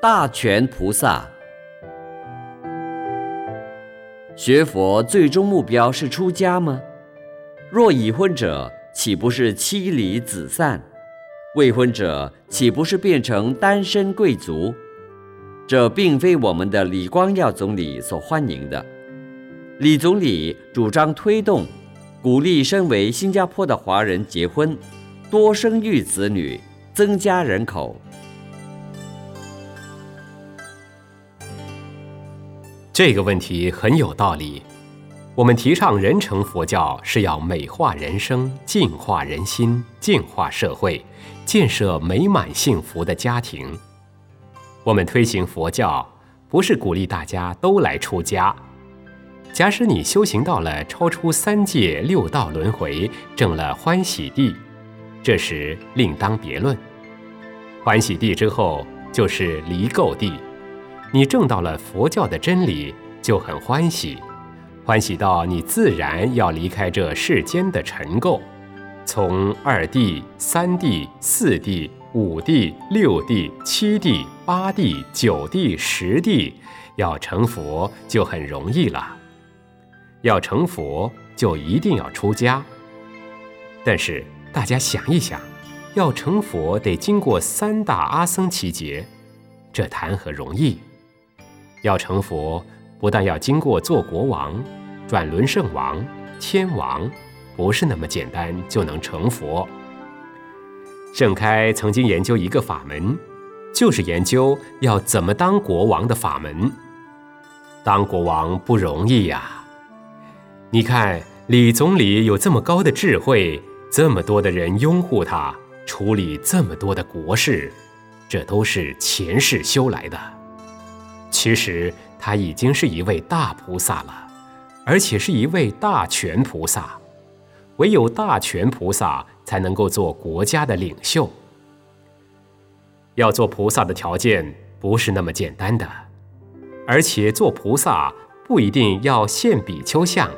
大全菩萨学佛最终目标是出家吗？若已婚者，岂不是妻离子散？未婚者，岂不是变成单身贵族？这并非我们的李光耀总理所欢迎的。李总理主张推动、鼓励身为新加坡的华人结婚，多生育子女，增加人口。这个问题很有道理。我们提倡人成佛教，是要美化人生、净化人心、净化社会，建设美满幸福的家庭。我们推行佛教，不是鼓励大家都来出家。假使你修行到了超出三界六道轮回，证了欢喜地，这时另当别论。欢喜地之后，就是离垢地。你证到了佛教的真理，就很欢喜，欢喜到你自然要离开这世间的尘垢，从二地、三地、四地、五地、六地、七地、八地、九地、十地，要成佛就很容易了。要成佛，就一定要出家。但是大家想一想，要成佛得经过三大阿僧祇劫，这谈何容易？要成佛，不但要经过做国王、转轮圣王、天王，不是那么简单就能成佛。盛开曾经研究一个法门，就是研究要怎么当国王的法门。当国王不容易呀！你看李总理有这么高的智慧，这么多的人拥护他，处理这么多的国事，这都是前世修来的。其实他已经是一位大菩萨了，而且是一位大权菩萨。唯有大权菩萨才能够做国家的领袖。要做菩萨的条件不是那么简单的，而且做菩萨不一定要现比丘像。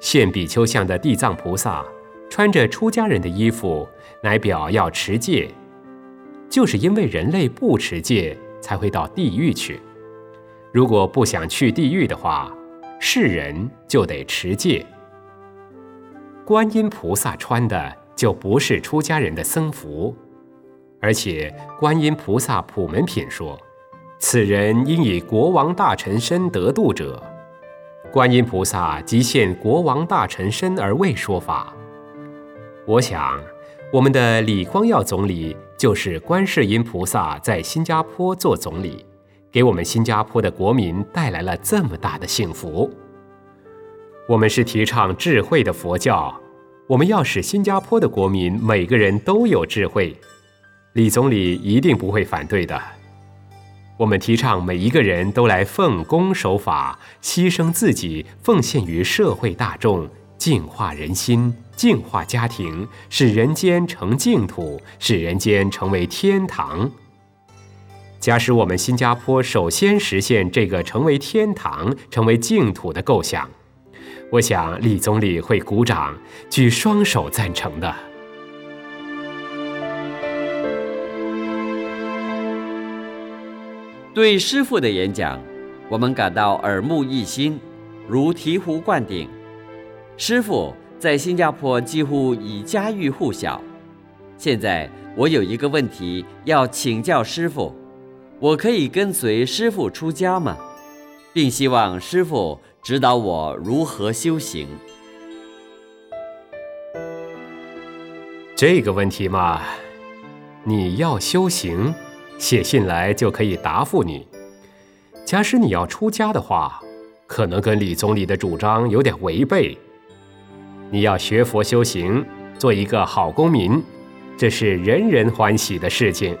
现比丘像的地藏菩萨穿着出家人的衣服，乃表要持戒，就是因为人类不持戒。才会到地狱去。如果不想去地狱的话，是人就得持戒。观音菩萨穿的就不是出家人的僧服，而且观音菩萨普门品说：“此人应以国王大臣身得度者。”观音菩萨即现国王大臣身而为说法。我想。我们的李光耀总理就是观世音菩萨在新加坡做总理，给我们新加坡的国民带来了这么大的幸福。我们是提倡智慧的佛教，我们要使新加坡的国民每个人都有智慧，李总理一定不会反对的。我们提倡每一个人都来奉公守法，牺牲自己，奉献于社会大众。净化人心，净化家庭，使人间成净土，使人间成为天堂。假使我们新加坡首先实现这个成为天堂、成为净土的构想，我想李总理会鼓掌，举双手赞成的。对师父的演讲，我们感到耳目一新，如醍醐灌顶。师傅在新加坡几乎已家喻户晓。现在我有一个问题要请教师傅：我可以跟随师傅出家吗？并希望师傅指导我如何修行。这个问题嘛，你要修行，写信来就可以答复你。假使你要出家的话，可能跟李总理的主张有点违背。你要学佛修行，做一个好公民，这是人人欢喜的事情。